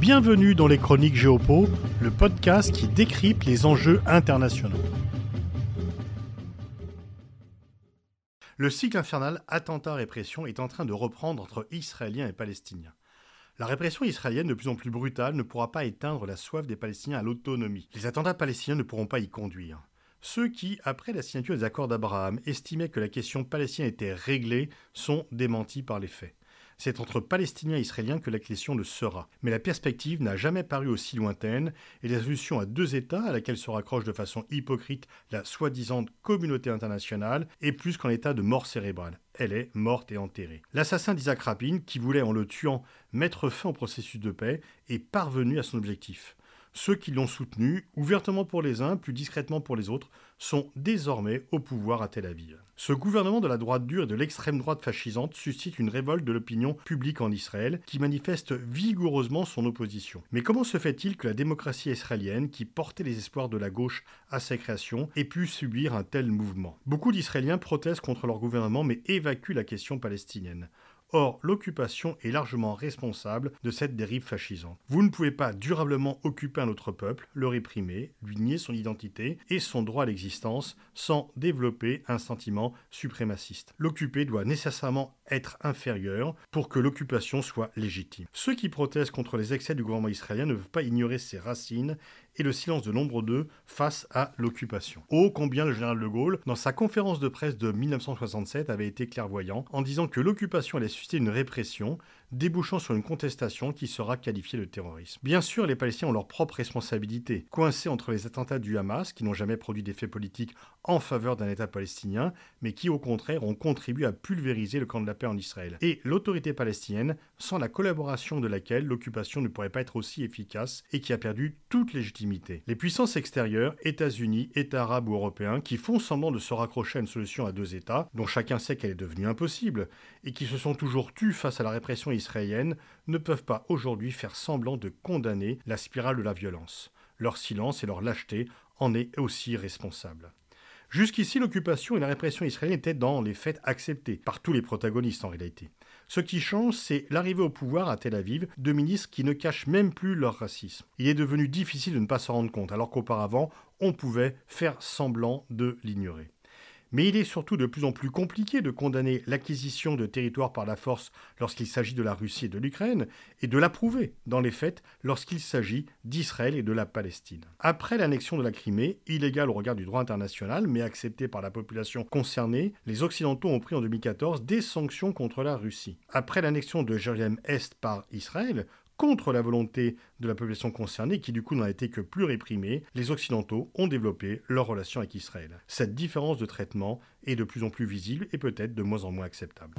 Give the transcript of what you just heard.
Bienvenue dans les Chroniques Géopo, le podcast qui décrypte les enjeux internationaux. Le cycle infernal attentat-répression est en train de reprendre entre Israéliens et Palestiniens. La répression israélienne de plus en plus brutale ne pourra pas éteindre la soif des Palestiniens à l'autonomie. Les attentats palestiniens ne pourront pas y conduire. Ceux qui, après la signature des accords d'Abraham, estimaient que la question palestinienne était réglée sont démentis par les faits. C'est entre Palestiniens et Israéliens que la question le sera. Mais la perspective n'a jamais paru aussi lointaine, et la solution à deux États, à laquelle se raccroche de façon hypocrite la soi-disant communauté internationale, est plus qu'en état de mort cérébrale. Elle est morte et enterrée. L'assassin d'Isaac Rabin, qui voulait en le tuant mettre fin au processus de paix, est parvenu à son objectif. Ceux qui l'ont soutenu, ouvertement pour les uns, plus discrètement pour les autres, sont désormais au pouvoir à Tel Aviv. Ce gouvernement de la droite dure et de l'extrême droite fascisante suscite une révolte de l'opinion publique en Israël qui manifeste vigoureusement son opposition. Mais comment se fait-il que la démocratie israélienne, qui portait les espoirs de la gauche à sa création, ait pu subir un tel mouvement? Beaucoup d'Israéliens protestent contre leur gouvernement mais évacuent la question palestinienne. Or, l'occupation est largement responsable de cette dérive fascisante. Vous ne pouvez pas durablement occuper un autre peuple, le réprimer, lui nier son identité et son droit à l'existence sans développer un sentiment suprémaciste. L'occupé doit nécessairement être inférieur pour que l'occupation soit légitime. Ceux qui protestent contre les excès du gouvernement israélien ne peuvent pas ignorer ses racines et le silence de nombre d'eux face à l'occupation. Oh combien le général de Gaulle, dans sa conférence de presse de 1967, avait été clairvoyant en disant que l'occupation allait susciter une répression débouchant sur une contestation qui sera qualifiée de terrorisme. Bien sûr, les Palestiniens ont leur propre responsabilité, coincés entre les attentats du Hamas, qui n'ont jamais produit d'effet politique en faveur d'un État palestinien, mais qui au contraire ont contribué à pulvériser le camp de la paix en Israël, et l'autorité palestinienne, sans la collaboration de laquelle l'occupation ne pourrait pas être aussi efficace et qui a perdu toute légitimité. Les puissances extérieures, États-Unis, États arabes ou européens, qui font semblant de se raccrocher à une solution à deux États, dont chacun sait qu'elle est devenue impossible, et qui se sont toujours tus face à la répression israélienne ne peuvent pas aujourd'hui faire semblant de condamner la spirale de la violence. Leur silence et leur lâcheté en est aussi responsable. Jusqu'ici, l'occupation et la répression israélienne étaient dans les faits acceptés par tous les protagonistes en réalité. Ce qui change, c'est l'arrivée au pouvoir à Tel Aviv de ministres qui ne cachent même plus leur racisme. Il est devenu difficile de ne pas s'en rendre compte, alors qu'auparavant, on pouvait faire semblant de l'ignorer. Mais il est surtout de plus en plus compliqué de condamner l'acquisition de territoires par la force lorsqu'il s'agit de la Russie et de l'Ukraine, et de l'approuver dans les faits lorsqu'il s'agit d'Israël et de la Palestine. Après l'annexion de la Crimée, illégale au regard du droit international, mais acceptée par la population concernée, les Occidentaux ont pris en 2014 des sanctions contre la Russie. Après l'annexion de Jérusalem-Est par Israël, contre la volonté de la population concernée, qui du coup n'a été que plus réprimée, les Occidentaux ont développé leurs relations avec Israël. Cette différence de traitement est de plus en plus visible et peut-être de moins en moins acceptable.